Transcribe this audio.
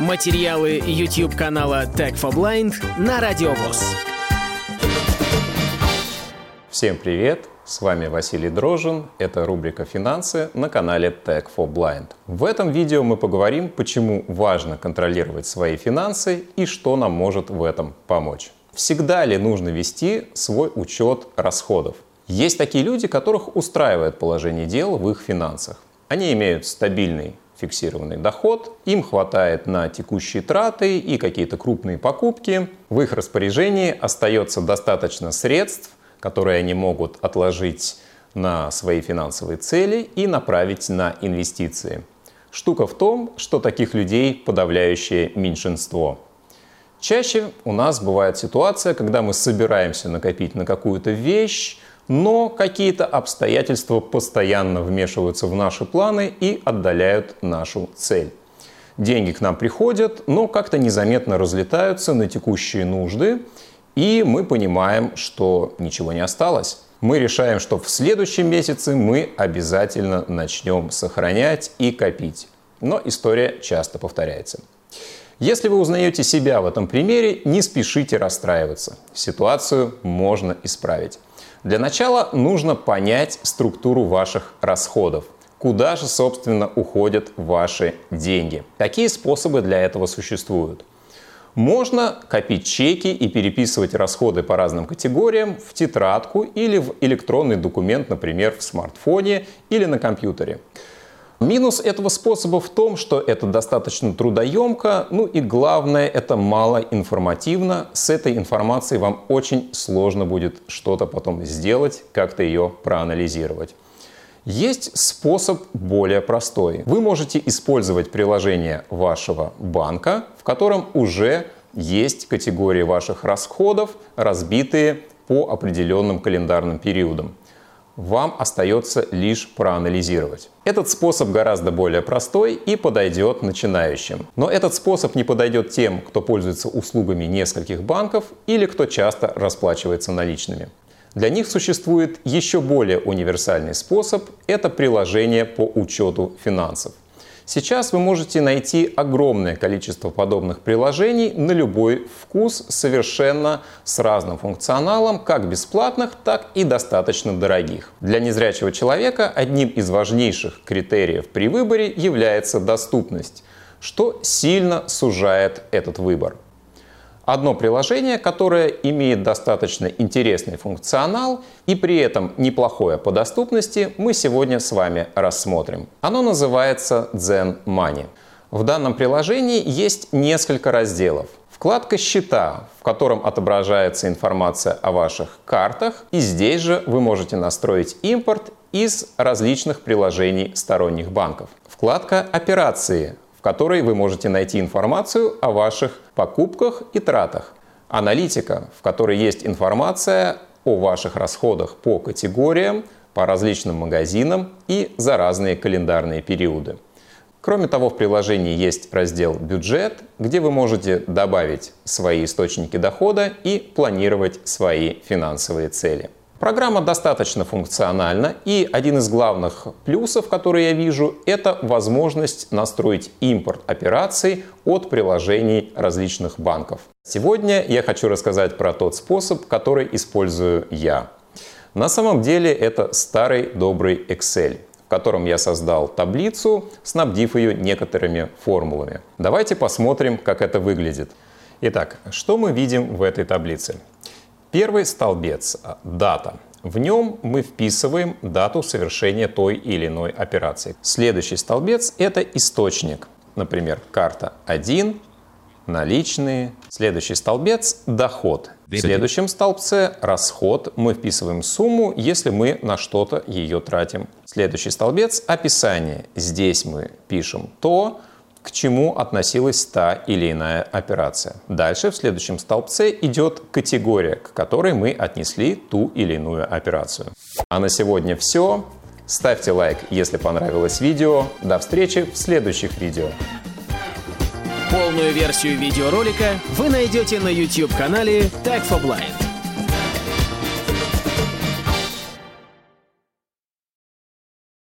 Материалы YouTube канала Tech for Blind на Радиовоз. Всем привет! С вами Василий Дрожин. Это рубрика «Финансы» на канале Tech for Blind. В этом видео мы поговорим, почему важно контролировать свои финансы и что нам может в этом помочь. Всегда ли нужно вести свой учет расходов? Есть такие люди, которых устраивает положение дел в их финансах. Они имеют стабильный фиксированный доход, им хватает на текущие траты и какие-то крупные покупки. В их распоряжении остается достаточно средств, которые они могут отложить на свои финансовые цели и направить на инвестиции. Штука в том, что таких людей подавляющее меньшинство. Чаще у нас бывает ситуация, когда мы собираемся накопить на какую-то вещь, но какие-то обстоятельства постоянно вмешиваются в наши планы и отдаляют нашу цель. Деньги к нам приходят, но как-то незаметно разлетаются на текущие нужды, и мы понимаем, что ничего не осталось. Мы решаем, что в следующем месяце мы обязательно начнем сохранять и копить. Но история часто повторяется. Если вы узнаете себя в этом примере, не спешите расстраиваться. Ситуацию можно исправить. Для начала нужно понять структуру ваших расходов. Куда же, собственно, уходят ваши деньги? Какие способы для этого существуют? Можно копить чеки и переписывать расходы по разным категориям в тетрадку или в электронный документ, например, в смартфоне или на компьютере. Минус этого способа в том, что это достаточно трудоемко, ну и главное, это мало информативно. С этой информацией вам очень сложно будет что-то потом сделать, как-то ее проанализировать. Есть способ более простой. Вы можете использовать приложение вашего банка, в котором уже есть категории ваших расходов, разбитые по определенным календарным периодам вам остается лишь проанализировать. Этот способ гораздо более простой и подойдет начинающим. Но этот способ не подойдет тем, кто пользуется услугами нескольких банков или кто часто расплачивается наличными. Для них существует еще более универсальный способ – это приложение по учету финансов. Сейчас вы можете найти огромное количество подобных приложений на любой вкус, совершенно с разным функционалом, как бесплатных, так и достаточно дорогих. Для незрячего человека одним из важнейших критериев при выборе является доступность, что сильно сужает этот выбор. Одно приложение, которое имеет достаточно интересный функционал и при этом неплохое по доступности, мы сегодня с вами рассмотрим. Оно называется Zen Money. В данном приложении есть несколько разделов. Вкладка «Счета», в котором отображается информация о ваших картах. И здесь же вы можете настроить импорт из различных приложений сторонних банков. Вкладка «Операции», которой вы можете найти информацию о ваших покупках и тратах. Аналитика, в которой есть информация о ваших расходах по категориям, по различным магазинам и за разные календарные периоды. Кроме того, в приложении есть раздел «Бюджет», где вы можете добавить свои источники дохода и планировать свои финансовые цели. Программа достаточно функциональна, и один из главных плюсов, которые я вижу, это возможность настроить импорт операций от приложений различных банков. Сегодня я хочу рассказать про тот способ, который использую я. На самом деле это старый добрый Excel, в котором я создал таблицу, снабдив ее некоторыми формулами. Давайте посмотрим, как это выглядит. Итак, что мы видим в этой таблице? Первый столбец – дата. В нем мы вписываем дату совершения той или иной операции. Следующий столбец – это источник. Например, карта 1, наличные. Следующий столбец – доход. В следующем столбце – расход. Мы вписываем сумму, если мы на что-то ее тратим. Следующий столбец – описание. Здесь мы пишем то, к чему относилась та или иная операция. Дальше в следующем столбце идет категория, к которой мы отнесли ту или иную операцию. А на сегодня все. Ставьте лайк, если понравилось видео. До встречи в следующих видео. Полную версию видеоролика вы найдете на YouTube-канале Tag for Blind.